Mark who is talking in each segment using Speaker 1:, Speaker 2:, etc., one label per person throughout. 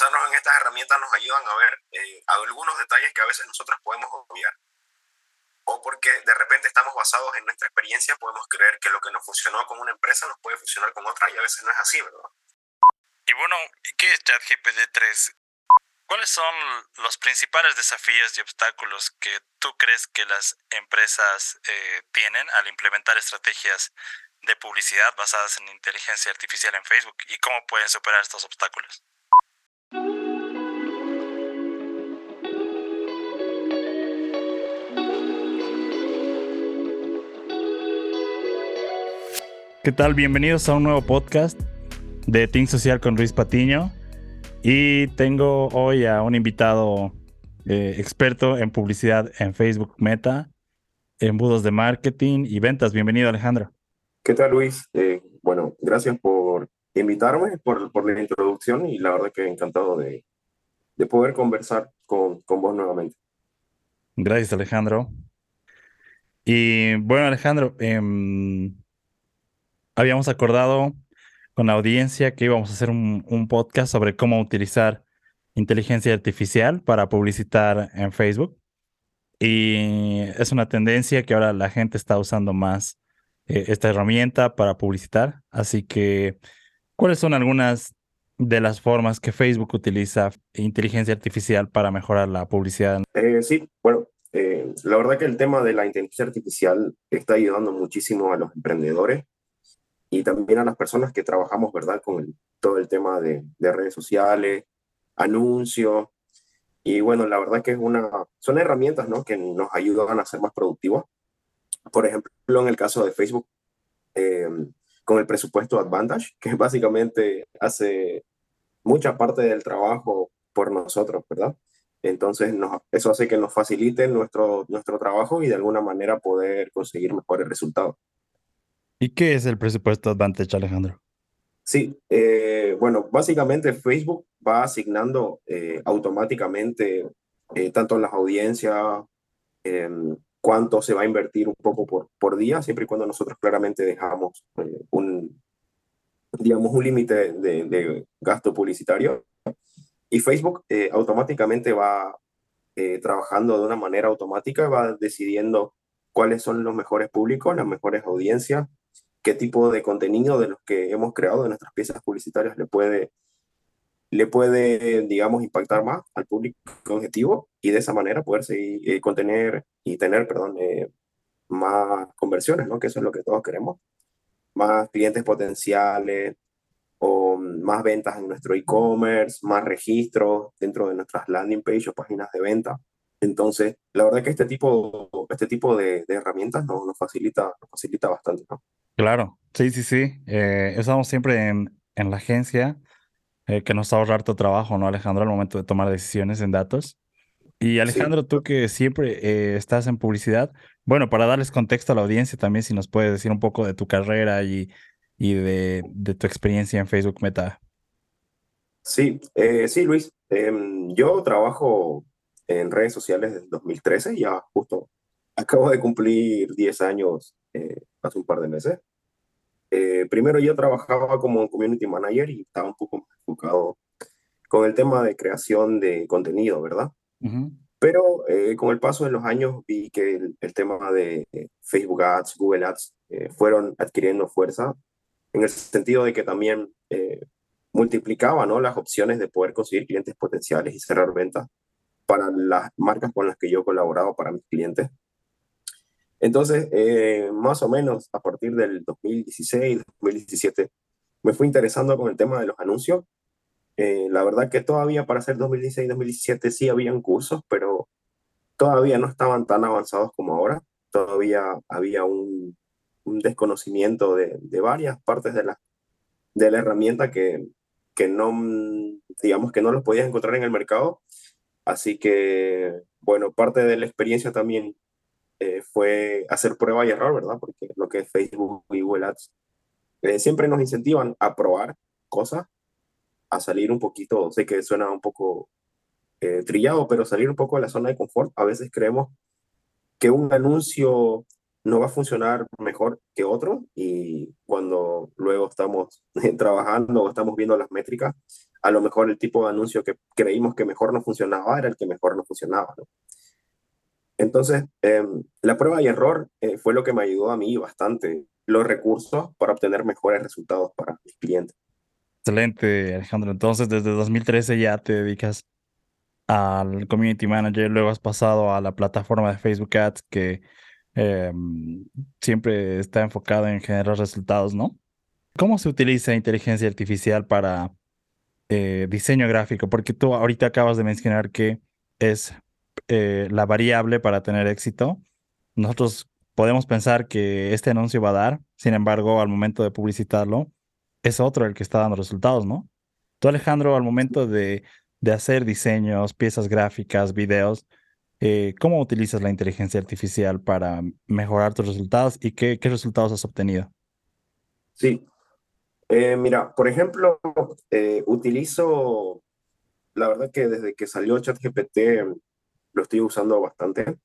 Speaker 1: basarnos en estas herramientas nos ayudan a ver eh, algunos detalles que a veces nosotros podemos obviar. O porque de repente estamos basados en nuestra experiencia, podemos creer que lo que nos funcionó con una empresa nos puede funcionar con otra y a veces no es así, ¿verdad?
Speaker 2: Y bueno, ¿qué es ChatGPT 3? ¿Cuáles son los principales desafíos y obstáculos que tú crees que las empresas eh, tienen al implementar estrategias de publicidad basadas en inteligencia artificial en Facebook y cómo pueden superar estos obstáculos? ¿Qué tal? Bienvenidos a un nuevo podcast de Team Social con Luis Patiño. Y tengo hoy a un invitado eh, experto en publicidad en Facebook Meta, embudos de marketing y ventas. Bienvenido, Alejandro.
Speaker 1: ¿Qué tal, Luis? Eh, bueno, gracias por invitarme, por, por, la introducción y la verdad que encantado de, de poder conversar con, con vos nuevamente.
Speaker 2: Gracias, Alejandro. Y bueno, Alejandro, eh, habíamos acordado con la audiencia que íbamos a hacer un, podcast sobre cómo utilizar inteligencia artificial para publicitar en Facebook. Y es una tendencia que ahora la gente está usando más eh, esta herramienta para publicitar. Así que, ¿cuáles son algunas de las formas que Facebook utiliza inteligencia artificial para mejorar la publicidad?
Speaker 1: Eh, sí, bueno, eh, la verdad que el tema de la inteligencia artificial está ayudando muchísimo a los emprendedores y también a las personas que trabajamos, ¿verdad? Con todo el tema de, de, redes sociales, anuncios. Y bueno, la verdad que es una, son herramientas, ¿no? Que nos ayudan a ser más productivos. Por ejemplo, en el caso de Facebook, eh, con el presupuesto Advantage, que básicamente hace mucha parte del trabajo por nosotros, ¿verdad? Entonces, eso hace que nos facilite nuestro, nuestro trabajo y de alguna manera poder conseguir mejores resultados.
Speaker 2: ¿Y qué es el presupuesto Advantage, Alejandro?
Speaker 1: Sí, eh, bueno, básicamente Facebook va asignando eh, automáticamente eh, tanto las audiencias, em, cuánto se va a invertir un poco por, por día, siempre y cuando nosotros claramente dejamos un, digamos, un límite de, de, gasto publicitario. Y Facebook automáticamente va trabajando de una manera automática, va decidiendo cuáles son los mejores públicos, las mejores audiencias, qué tipo de contenido de los que hemos creado, de nuestras piezas publicitarias, le puede, le puede digamos, impactar más al público objetivo y de esa manera poder seguir, eh, contener y tener, perdón, eh, más conversiones, ¿no? Que eso es lo que todos queremos. Más clientes potenciales o más ventas en nuestro e-commerce, más registros dentro de nuestras landing page o páginas de venta. Entonces, la verdad que este tipo, este tipo de, herramientas nos, nos, facilita, nos facilita bastante, ¿no?
Speaker 2: Claro, sí, sí, sí. Eh, estamos siempre en, en la agencia, eh, que nos ahorra harto trabajo, ¿no, Alejandro, al momento de tomar decisiones en datos? Y Alejandro, tú que siempre eh, estás en publicidad, bueno, para darles contexto a la audiencia también, si nos puedes decir un poco de tu carrera y, y de, de tu experiencia en Facebook Meta.
Speaker 1: Sí, sí, Luis. Em, yo trabajo en redes sociales desde 2013, ya justo acabo de cumplir 10 años hace un par de meses. Eh, primero yo trabajaba como community manager y estaba un poco enfocado con el tema de creación de contenido, ¿verdad? Pero eh, con el paso de los años vi que el, tema de Facebook Ads, Google Ads eh, fueron adquiriendo fuerza en el sentido de que también multiplicaba ¿no? las opciones de poder conseguir clientes potenciales y cerrar ventas para las marcas con las que yo colaboraba para mis clientes. Entonces, eh, más o menos a partir del 2016, 2017, me fui interesando con el tema de los anuncios. Eh, la verdad que todavía para hacer 2016, 2017 sí habían cursos, pero todavía no estaban tan avanzados como ahora. Todavía había un, desconocimiento de, de, varias partes de la, de la herramienta que, que no, digamos que no los podías encontrar en el mercado. Así que, bueno, parte de la experiencia también eh, fue hacer prueba y error, ¿verdad? Porque lo que es Facebook y Google Ads eh, siempre nos incentivan a probar cosas, a salir un poquito, sé que suena un poco eh, trillado, pero salir un poco de la zona de confort. A veces creemos que un anuncio no va a funcionar mejor que otro y cuando luego estamos trabajando o estamos viendo las métricas, a lo mejor el tipo de anuncio que creímos que mejor no funcionaba era el que mejor no funcionaba. ¿no? Entonces, em, la prueba y error eh, fue lo que me ayudó a mí bastante, los recursos para obtener mejores resultados para mis clientes.
Speaker 2: Excelente, Alejandro. Entonces, desde 2013 ya te dedicas al Community Manager, luego has pasado a la plataforma de Facebook Ads que em, siempre está enfocada en generar resultados, ¿no? ¿Cómo se utiliza inteligencia artificial para eh, diseño gráfico? Porque tú ahorita acabas de mencionar que es eh, la variable para tener éxito. Nosotros podemos pensar que este anuncio va a dar, sin embargo, al momento de publicitarlo, es otro el que está dando resultados, ¿no? Tú, Alejandro, al momento de, de hacer diseños, piezas gráficas, videos, eh, ¿cómo utilizas la inteligencia artificial para mejorar tus resultados y qué, qué resultados has obtenido?
Speaker 1: Sí, eh, mira, por ejemplo, eh, utilizo, la verdad que desde que salió ChatGPT lo estoy usando bastante.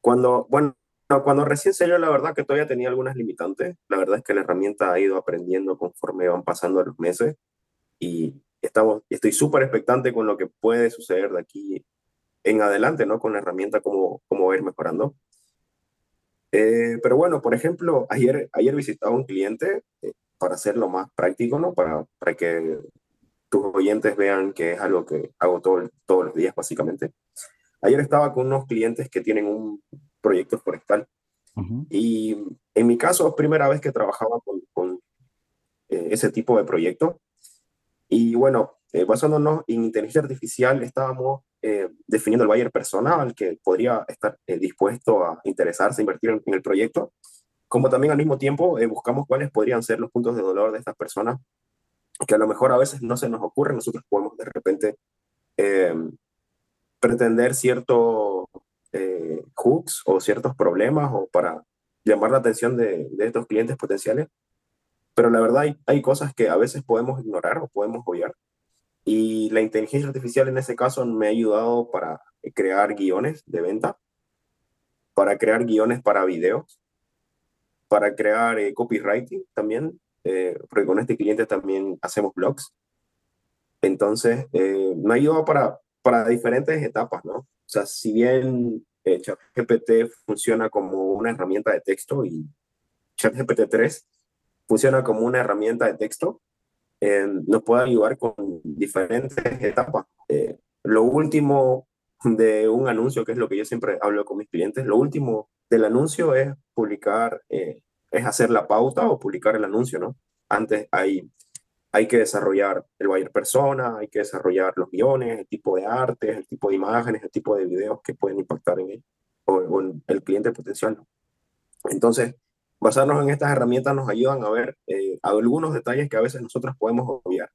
Speaker 1: Cuando, bueno, cuando recién salió, la verdad que todavía tenía algunas limitantes. La verdad es que la herramienta ha ido aprendiendo conforme van pasando los meses y estamos, estoy súper expectante con lo que puede suceder de aquí en adelante, ¿no? Con la herramienta, cómo, cómo va ir mejorando. Eh, pero bueno, por ejemplo, ayer, ayer visitaba un cliente para hacerlo más práctico, ¿no? Para, para que tus oyentes vean que es algo que hago todo, todos los días, básicamente. Ayer estaba con unos clientes que tienen un proyecto forestal. Y en mi caso, es primera vez que trabajaba con, con eh, ese tipo de proyecto. Y bueno, eh, basándonos en inteligencia artificial, estábamos eh, definiendo el buyer persona al que podría estar dispuesto a interesarse, invertir en el proyecto como también al mismo tiempo buscamos cuáles podrían ser los puntos de dolor de estas personas, que a lo mejor a veces no se nos ocurre, nosotros podemos de repente eh, pretender ciertos eh, hooks o ciertos problemas o para llamar la atención de, estos clientes potenciales, pero la verdad hay, hay, cosas que a veces podemos ignorar o podemos obviar. Y la inteligencia artificial en ese caso me ha ayudado para crear guiones de venta, para crear guiones para videos, para crear eh, copywriting también, eh, porque con este cliente también hacemos blogs. Entonces, eh, me ayuda para, para diferentes etapas, ¿no? O sea, si bien eh, ChatGPT funciona como una herramienta de texto y ChatGPT 3 funciona como una herramienta de texto, nos puede ayudar con diferentes etapas. lo último de un anuncio, que es lo que yo siempre hablo con mis clientes, lo último del anuncio es publicar, eh, es hacer la pauta o publicar el anuncio, ¿no? Antes hay, hay que desarrollar el buyer persona, hay que desarrollar los guiones, el tipo de artes, el tipo de imágenes, el tipo de videos que pueden impactar en él o, en el cliente potencial. Entonces, basarnos en estas herramientas nos ayudan a ver eh, algunos detalles que a veces nosotros podemos obviar.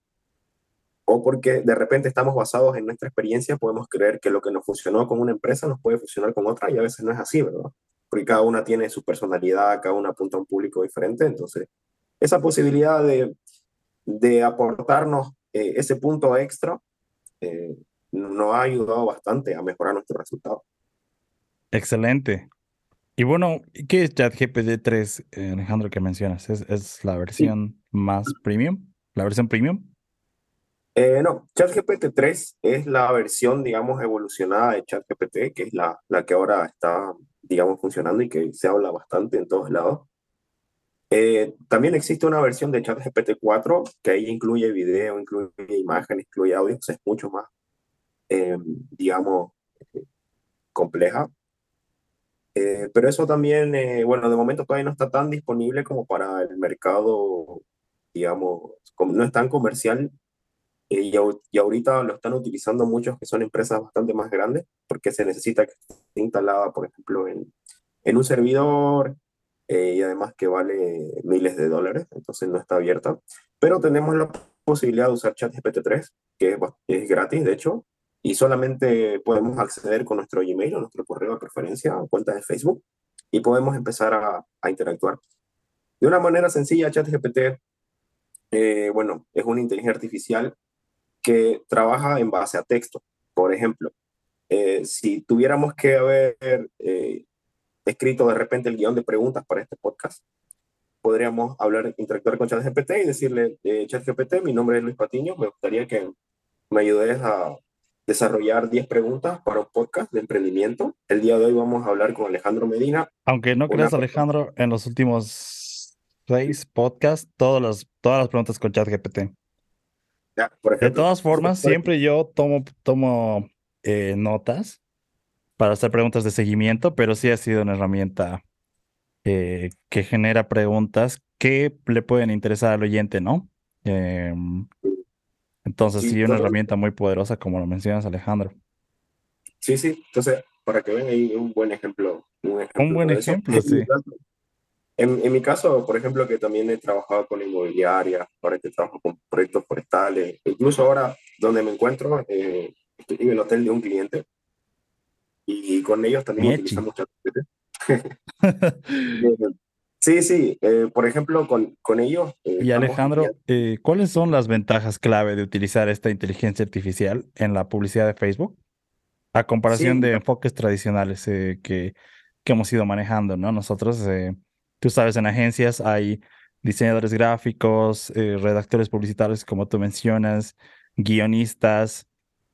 Speaker 1: O porque de repente estamos basados en nuestra experiencia, podemos creer que lo que nos funcionó con una empresa nos puede funcionar con otra y a veces no es así, ¿verdad? Porque cada una tiene su personalidad, cada una apunta a un público diferente. Entonces, esa posibilidad de, de aportarnos eh, ese punto extra eh, nos ha ayudado bastante a mejorar nuestros resultados.
Speaker 2: Excelente. Y bueno, ¿qué es ChatGPT 3, eh, Alejandro, que mencionas? ¿Es, es la versión más premium? ¿La versión premium?
Speaker 1: Eh, no, ChatGPT 3 es la versión, digamos, evolucionada de ChatGPT, que es la, la que ahora está digamos, funcionando y que se habla bastante en todos lados. Eh, también existe una versión de ChatGPT 4 que ahí incluye video, incluye imágenes, incluye audio, es mucho más, eh, digamos, compleja. Eh, pero eso también, bueno, de momento todavía no está tan disponible como para el mercado, digamos, no es tan comercial y, y, ahorita lo están utilizando muchos que son empresas bastante más grandes porque se necesita que esté instalada, por ejemplo, en, en un servidor eh, y además que vale miles de dólares, entonces no está abierta. Pero tenemos la posibilidad de usar ChatGPT 3, que es, es gratis, de hecho, y solamente podemos acceder con nuestro Gmail o nuestro correo de preferencia o cuenta de Facebook y podemos empezar a, a interactuar. De una manera sencilla, ChatGPT, eh, bueno, es una inteligencia artificial que trabaja en base a texto. Por ejemplo, eh, si tuviéramos que haber eh, escrito de repente el guion de preguntas para este podcast, podríamos hablar, interactuar con ChatGPT y decirle, eh, ChatGPT, mi nombre es Luis Patiño, me gustaría que me ayudes a desarrollar 10 preguntas para un podcast de emprendimiento. El día de hoy vamos a hablar con Alejandro Medina.
Speaker 2: Aunque no creas, Alejandro, en los últimos seis podcasts, todas las, todas las preguntas con ChatGPT. De todas formas, siempre yo tomo, tomo eh, notas para hacer preguntas de seguimiento, pero sí ha sido una herramienta eh, que genera preguntas que le pueden interesar al oyente, ¿no? Em, entonces sí, es una herramienta muy poderosa, como lo mencionas, Alejandro.
Speaker 1: Sí, sí. Entonces, para que vean ahí un buen ejemplo.
Speaker 2: Un, buen ejemplo, sí.
Speaker 1: En, mi caso, por ejemplo, que también he trabajado con inmobiliaria, ahora que trabajo con proyectos forestales, incluso ahora donde me encuentro, eh, estoy en el hotel de un cliente y con ellos también utilizamos Sí, sí, eh, por ejemplo, con, con ellos.
Speaker 2: Eh, y Alejandro, eh, ¿cuáles son las ventajas clave de utilizar esta inteligencia artificial en la publicidad de Facebook? A comparación de enfoques tradicionales que, que hemos ido manejando, ¿no? Nosotros, tú sabes, en agencias hay diseñadores gráficos, redactores publicitarios, como tú mencionas, guionistas,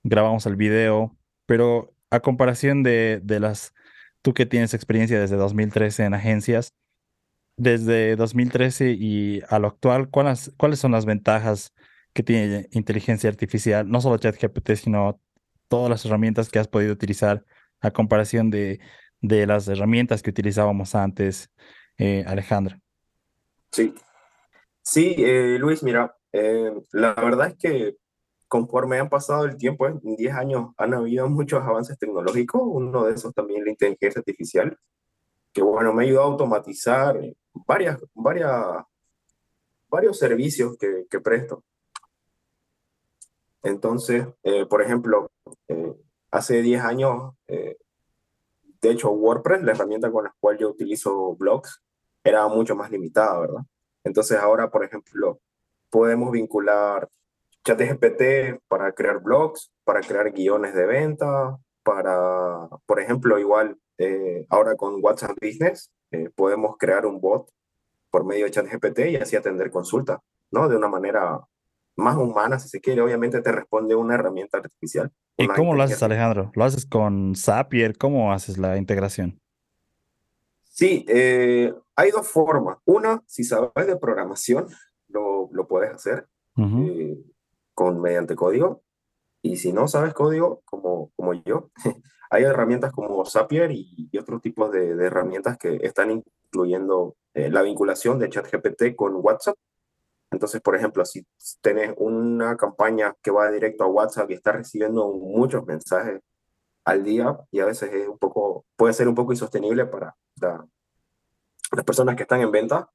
Speaker 2: grabamos el video, pero a comparación de, de las, tú que tienes experiencia desde 2013 en agencias, desde 2013 y a lo actual, ¿cuáles, ¿cuáles son las ventajas que tiene inteligencia artificial? No solo ChatGPT, sino todas las herramientas que has podido utilizar a comparación de, de las herramientas que utilizábamos antes, eh, Alejandra.
Speaker 1: Sí, sí, eh, Luis, mira, eh, la verdad es que conforme han pasado el tiempo, en 10 años han habido muchos avances tecnológicos, uno de esos también la inteligencia artificial, que bueno, me ha ayudado a automatizar varias, varias, varios servicios que, presto. Entonces, eh, por ejemplo, eh, hace 10 años, eh, de hecho, WordPress, la herramienta con la cual yo utilizo blogs, era mucho más limitada, ¿verdad? Entonces ahora, por ejemplo, podemos vincular ChatGPT para crear blogs, para crear guiones de venta, para, por ejemplo, igual eh, ahora con WhatsApp Business eh, podemos crear un bot por medio de ChatGPT y así atender consultas, ¿no? De una manera más humana, si se quiere. Obviamente te responde una herramienta artificial.
Speaker 2: ¿Y cómo lo haces, Alejandro? ¿Lo haces con Zapier? ¿Cómo haces la integración?
Speaker 1: Sí, eh, hay dos formas. Una, si sabes de programación, lo, lo puedes hacer con, mediante código. Y si no sabes código, como, como yo, hay herramientas como Zapier y, otros tipos de, herramientas que están incluyendo eh, la vinculación de ChatGPT con WhatsApp. Entonces, por ejemplo, si tenés una campaña que va directo a WhatsApp y está recibiendo muchos mensajes al día y a veces es un poco, puede ser un poco insostenible para las personas que están en venta.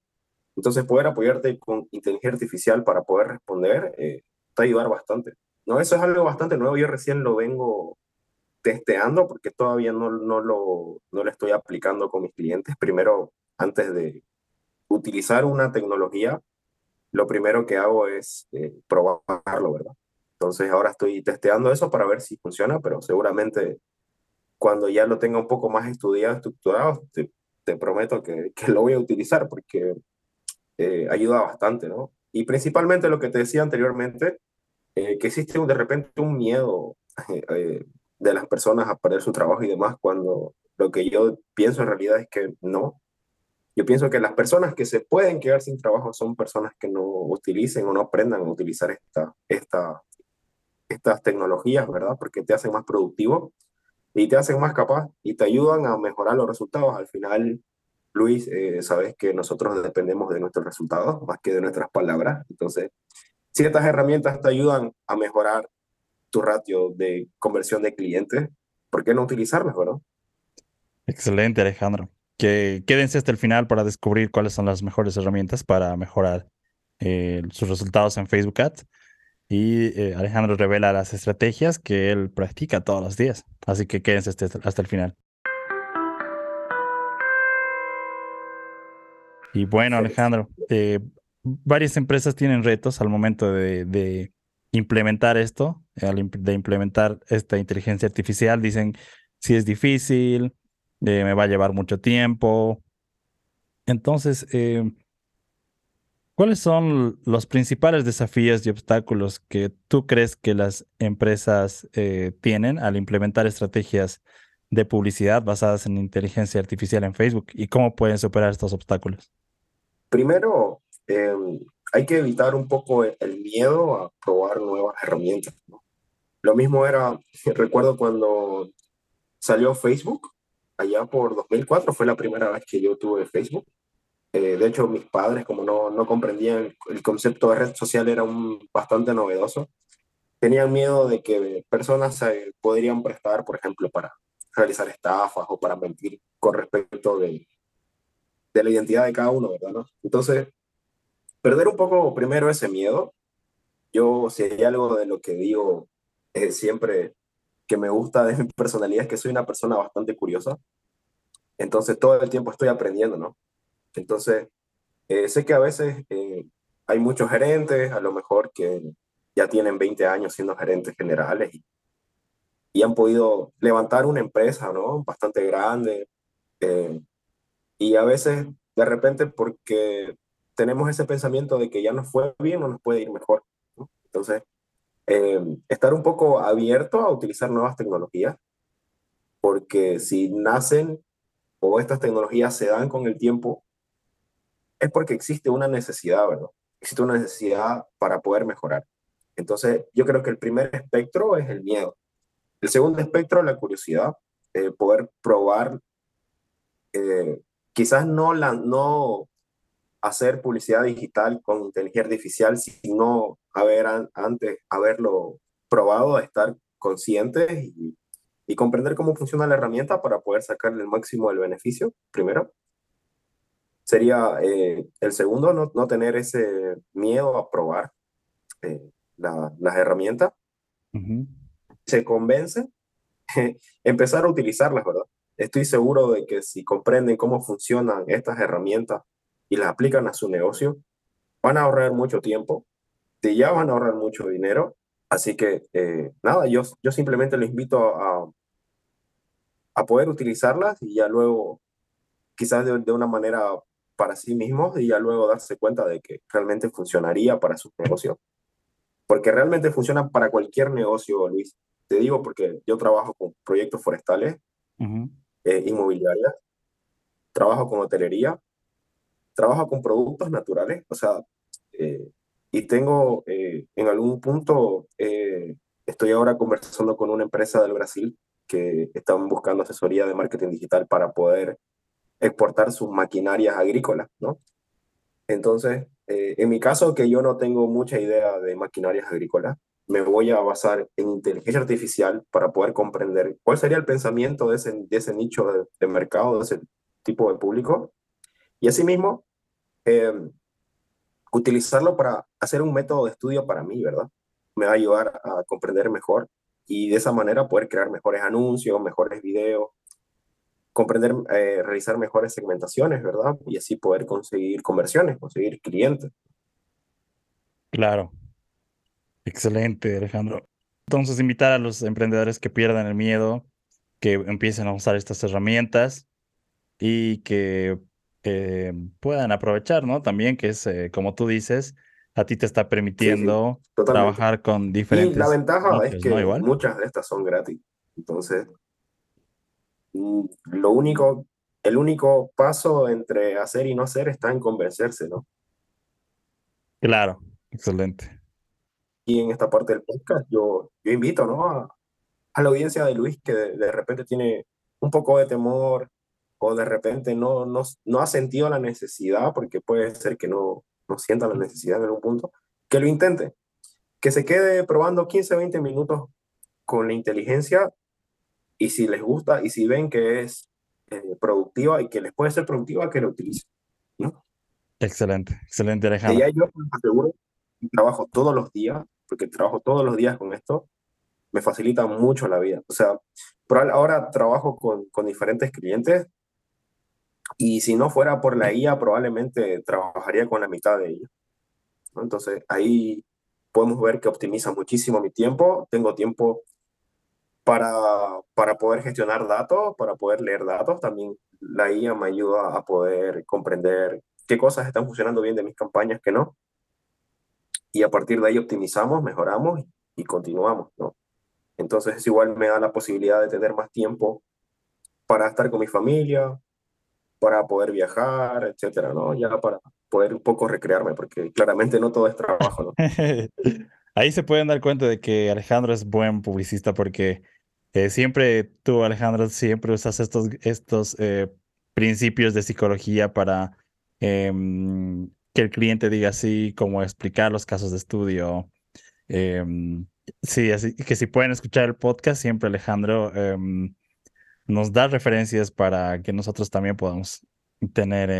Speaker 1: Entonces, poder apoyarte con inteligencia artificial para poder responder eh, te va a ayudar bastante. No, eso es algo bastante nuevo. Yo recién lo vengo testeando porque todavía no, no, lo, no lo estoy aplicando con mis clientes. Primero, antes de utilizar una tecnología, lo primero que hago es eh, probarlo, ¿verdad? Entonces ahora estoy testeando eso para ver si funciona, pero seguramente cuando ya lo tenga un poco más estudiado, estructurado, te, te prometo que, que, lo voy a utilizar porque eh, ayuda bastante, ¿no? Y principalmente lo que te decía anteriormente, eh, que existe de repente un miedo eh, de las personas a perder su trabajo y demás, cuando lo que yo pienso en realidad es que no. Yo pienso que las personas que se pueden quedar sin trabajo son personas que no utilicen o no aprendan a utilizar esta, esta, estas tecnologías, ¿verdad? Porque te hacen más productivo y te hacen más capaz y te ayudan a mejorar los resultados. Al final, Luis, eh, sabes que nosotros dependemos de nuestros resultados más que de nuestras palabras. Entonces, si estas herramientas te ayudan a mejorar tu ratio de conversión de clientes, ¿por qué no utilizarlas, verdad?
Speaker 2: Excelente, Alejandro. Que quédense hasta el final para descubrir cuáles son las mejores herramientas para mejorar eh, sus resultados en Facebook Ads. Y eh, Alejandro revela las estrategias que él practica todos los días. Así que quédense hasta, hasta el final. Y bueno, Alejandro, eh, varias empresas tienen retos al momento de, implementar esto, de implementar esta inteligencia artificial. Dicen, si es difícil, eh, me va a llevar mucho tiempo. Entonces, eh, ¿Cuáles son los principales desafíos y obstáculos que tú crees que las empresas eh, tienen al implementar estrategias de publicidad basadas en inteligencia artificial en Facebook y cómo pueden superar estos obstáculos?
Speaker 1: Primero, em, hay que evitar un poco el miedo a probar nuevas herramientas. Lo mismo era, recuerdo cuando salió Facebook, allá por 2004, fue la primera vez que yo tuve Facebook. Eh, de hecho, mis padres, como no, no comprendían el concepto de red social, era un, bastante novedoso. Tenían miedo de que personas se podrían prestar, por ejemplo, para realizar estafas o para mentir con respecto de, de la identidad de cada uno, ¿verdad? Entonces, perder un poco primero ese miedo. Yo, si hay algo de lo que digo es siempre que me gusta de mi personalidad, es que soy una persona bastante curiosa. Entonces, todo el tiempo estoy aprendiendo, ¿no? Entonces, eh, sé que a veces eh, hay muchos gerentes, a lo mejor que ya tienen 20 años siendo gerentes generales y, y han podido levantar una empresa, ¿no? Bastante grande. Eh, y a veces, de repente, porque tenemos ese pensamiento de que ya nos fue bien, no nos puede ir mejor. Entonces, estar un poco abierto a utilizar nuevas tecnologías, porque si nacen o estas tecnologías se dan con el tiempo, es porque existe una necesidad, ¿verdad? Existe una necesidad para poder mejorar. Entonces, yo creo que el primer espectro es el miedo. El segundo espectro es la curiosidad, eh, poder probar, eh, quizás no, la, no hacer publicidad digital con inteligencia artificial, sino haber antes haberlo probado, estar conscientes y, y comprender cómo funciona la herramienta para poder sacarle el máximo del beneficio, primero sería eh, el segundo, no, no, tener ese miedo a probar eh, las herramientas. Se convence, empezar a utilizarlas, ¿verdad? Estoy seguro de que si comprenden cómo funcionan estas herramientas y las aplican a su negocio, van a ahorrar mucho tiempo, de ya van a ahorrar mucho dinero. Así que, eh, nada, yo, yo simplemente les invito a, a poder utilizarlas y ya luego, quizás de, de una manera para sí mismos y ya luego darse cuenta de que realmente funcionaría para su negocio. Porque realmente funciona para cualquier negocio, Luis. Te digo porque yo trabajo con proyectos forestales, eh, inmobiliarias, trabajo con hotelería, trabajo con productos naturales, o sea, eh, y tengo eh, en algún punto, estoy ahora conversando con una empresa del Brasil que están buscando asesoría de marketing digital para poder exportar sus maquinarias agrícolas, ¿no? Entonces, eh, en mi caso, que yo no tengo mucha idea de maquinarias agrícolas, me voy a basar en inteligencia artificial para poder comprender cuál sería el pensamiento de ese, de ese nicho de, mercado, de ese tipo de público. Y asimismo, eh, utilizarlo para hacer un método de estudio para mí, ¿verdad? Me va a ayudar a comprender mejor y de esa manera poder crear mejores anuncios, mejores videos, comprender, eh, realizar mejores segmentaciones, ¿verdad? Y así poder conseguir conversiones, conseguir clientes.
Speaker 2: Claro. Excelente, Alejandro. Entonces, invitar a los emprendedores que pierdan el miedo, que empiecen a usar estas herramientas y que eh, puedan aprovechar, ¿no? También que es, eh, como tú dices, a ti te está permitiendo trabajar con diferentes.
Speaker 1: Y la ventaja es que muchas de estas son gratis. Entonces, lo único, el único paso entre hacer y no hacer está en convencerse, ¿no?
Speaker 2: Claro, excelente.
Speaker 1: Y en esta parte del podcast yo, yo invito, ¿no? A, la audiencia de Luis que de, repente tiene un poco de temor o de repente no, no, no ha sentido la necesidad, porque puede ser que no, no sienta la necesidad en algún punto, que lo intente, que se quede probando 15, 20 minutos con la inteligencia y si les gusta y si ven que es eh, productiva y que les puede ser productiva, que lo utilicen. ¿no?
Speaker 2: Excelente, excelente Alejandro. Y
Speaker 1: ya yo aseguro, trabajo todos los días, porque trabajo todos los días con esto, me facilita mucho la vida. O sea, ahora trabajo con, con diferentes clientes y si no fuera por la IA, probablemente trabajaría con la mitad de ellos. Entonces, ahí podemos ver que optimiza muchísimo mi tiempo. Tengo tiempo para, para poder gestionar datos, para poder leer datos. También la IA me ayuda a poder comprender qué cosas están funcionando bien de mis campañas, que no. Y a partir de ahí optimizamos, mejoramos y continuamos, ¿no? Entonces igual me da la posibilidad de tener más tiempo para estar con mi familia, para poder viajar, etcétera, ¿no? Ya para poder un poco recrearme, porque claramente no todo es trabajo, ¿no?
Speaker 2: Ahí se pueden dar cuenta de que Alejandro es buen publicista porque eh, siempre tú, Alejandro, siempre usas estos, estos eh, principios de psicología para em, que el cliente diga así, como explicar los casos de estudio. Em, sí, así que si pueden escuchar el podcast, siempre Alejandro em, nos da referencias para que nosotros también podamos tener,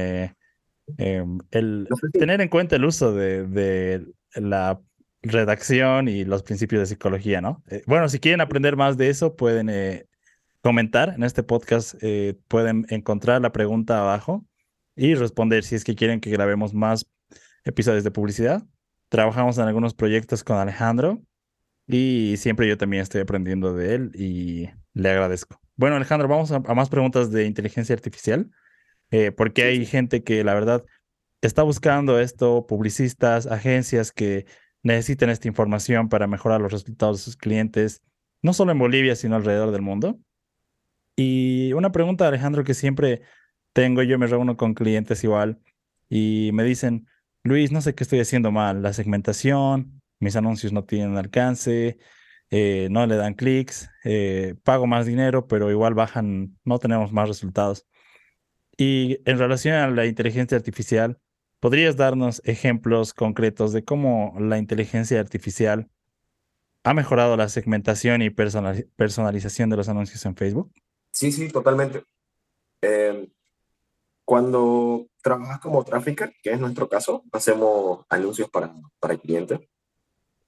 Speaker 2: eh, el, tener en cuenta el uso de, de la redacción y los principios de psicología, ¿no? Eh, bueno, si quieren aprender más de eso, pueden eh, comentar en este podcast, eh, pueden encontrar la pregunta abajo y responder si es que quieren que grabemos más episodios de publicidad. Trabajamos en algunos proyectos con Alejandro y siempre yo también estoy aprendiendo de él y le agradezco. Bueno, Alejandro, vamos a, más preguntas de inteligencia artificial, porque hay gente que la verdad está buscando esto, publicistas, agencias que necesitan esta información para mejorar los resultados de sus clientes, no solo en Bolivia, sino alrededor del mundo. Y una pregunta, Alejandro, que siempre tengo, yo me reúno con clientes igual y me dicen, Luis, no sé qué estoy haciendo mal, la segmentación, mis anuncios no tienen alcance, eh, no le dan clics, eh, pago más dinero, pero igual bajan, no tenemos más resultados. Y en relación a la inteligencia artificial, ¿Podrías darnos ejemplos concretos de cómo la inteligencia artificial ha mejorado la segmentación y personalización de los anuncios en Facebook?
Speaker 1: Sí, sí, totalmente. Em, cuando trabajas como trafficker, que es nuestro caso, hacemos anuncios para, para el cliente.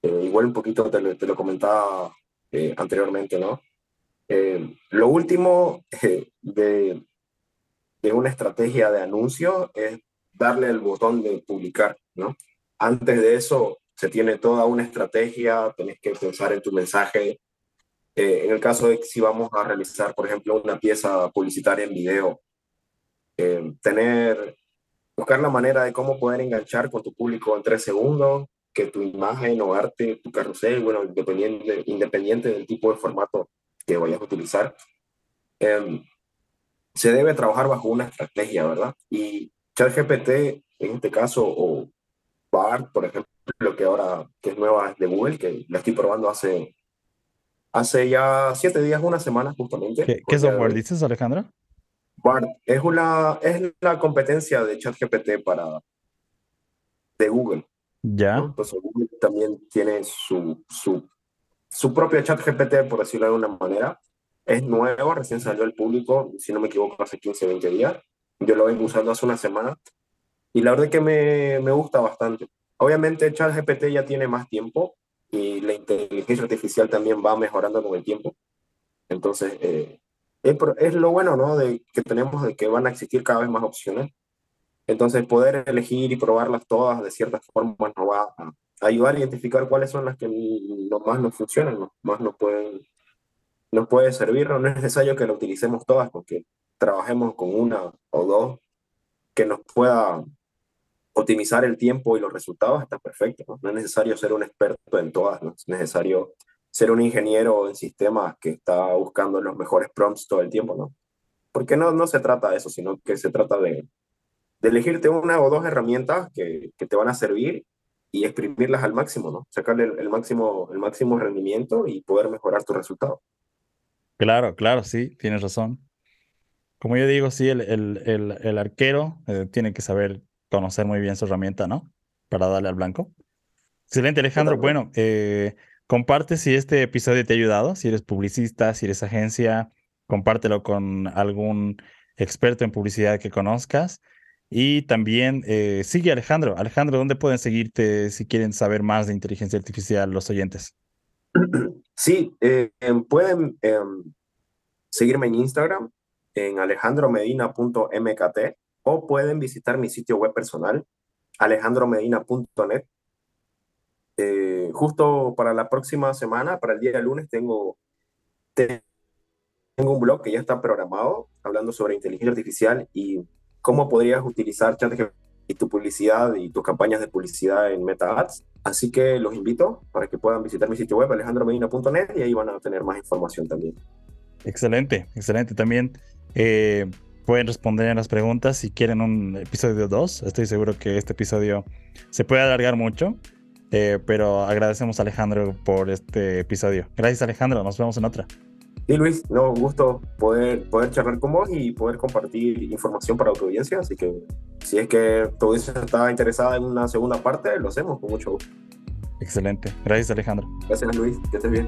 Speaker 1: Eh, igual un poquito te, lo comentaba eh, anteriormente, ¿no? Em, lo último eh, de, de, una estrategia de anuncio es darle el botón de publicar, ¿no? Antes de eso se tiene toda una estrategia, tenés que pensar en tu mensaje. Eh, en el caso de que si vamos a realizar, por ejemplo, una pieza publicitaria en video, eh, tener, buscar la manera de cómo poder enganchar con tu público en tres segundos, que tu imagen o arte, tu carrusel, bueno, independiente, independiente del tipo de formato que vayas a utilizar, eh, se debe trabajar bajo una estrategia, ¿verdad? Y ChatGPT, en este caso, o BART, por ejemplo, lo que ahora que es nueva de Google, que la estoy probando hace, hace ya siete días, una semana justamente.
Speaker 2: ¿Qué, ¿qué software dices, Alejandra?
Speaker 1: BART es, una, es la competencia de ChatGPT para de Google.
Speaker 2: Ya.
Speaker 1: Entonces Google también tiene su, su, su propio ChatGPT, por decirlo de alguna manera. Es nuevo, recién salió al público, si no me equivoco, hace 15, 20 días. Yo lo vengo usando hace una semana y la verdad que me, me gusta bastante. Obviamente ChatGPT ya tiene más tiempo y la inteligencia artificial también va mejorando con el tiempo. Entonces, eh, es, lo bueno, ¿no? De que tenemos de que van a existir cada vez más opciones. Entonces, poder elegir y probarlas todas de cierta forma nos va a ayudar a identificar cuáles son las que más nos funcionan, más nos pueden nos puede servir. No es necesario que lo utilicemos todas porque trabajemos con una o dos que nos pueda optimizar el tiempo y los resultados, está perfecto. ¿no? es necesario ser un experto en todas, no es necesario ser un ingeniero en sistemas que está buscando los mejores prompts todo el tiempo, ¿no? Porque no, no se trata de eso, sino que se trata de, de elegirte una o dos herramientas que, que, te van a servir y exprimirlas al máximo, ¿no? Sacarle el, máximo, el máximo rendimiento y poder mejorar tu resultado.
Speaker 2: Claro, claro, sí, tienes razón. Como yo digo, sí, el, el, el, arquero eh, tiene que saber conocer muy bien su herramienta, ¿no? Para darle al blanco. Excelente, Alejandro. Bueno, eh, comparte si este episodio te ha ayudado, si eres publicista, si eres agencia, compártelo con algún experto en publicidad que conozcas. Y también eh, sigue Alejandro. Alejandro, ¿dónde pueden seguirte si quieren saber más de inteligencia artificial los oyentes?
Speaker 1: Sí, em, pueden em, seguirme en Instagram, en alejandromedina.mkt o pueden visitar mi sitio web personal, alejandromedina.net. Eh, justo para la próxima semana, para el día de lunes, tengo, tengo un blog que ya está programado hablando sobre inteligencia artificial y cómo podrías utilizar ChatGPT y tu publicidad y tus campañas de publicidad en Meta Ads. Así que los invito para que puedan visitar mi sitio web alejandromedina.net y ahí van a tener más información también.
Speaker 2: Excelente, excelente. También eh, pueden responder en las preguntas si quieren un episodio 2. Estoy seguro que este episodio se puede alargar mucho, eh, pero agradecemos a Alejandro por este episodio. Gracias Alejandro, nos vemos en otra.
Speaker 1: Sí, Luis, no, un gusto poder, poder charlar con vos y poder compartir información para tu audiencia. Así que si es que tu audiencia está interesada en una segunda parte, lo hacemos con mucho gusto.
Speaker 2: Excelente. Gracias, Alejandro.
Speaker 1: Gracias, Luis. Que estés bien.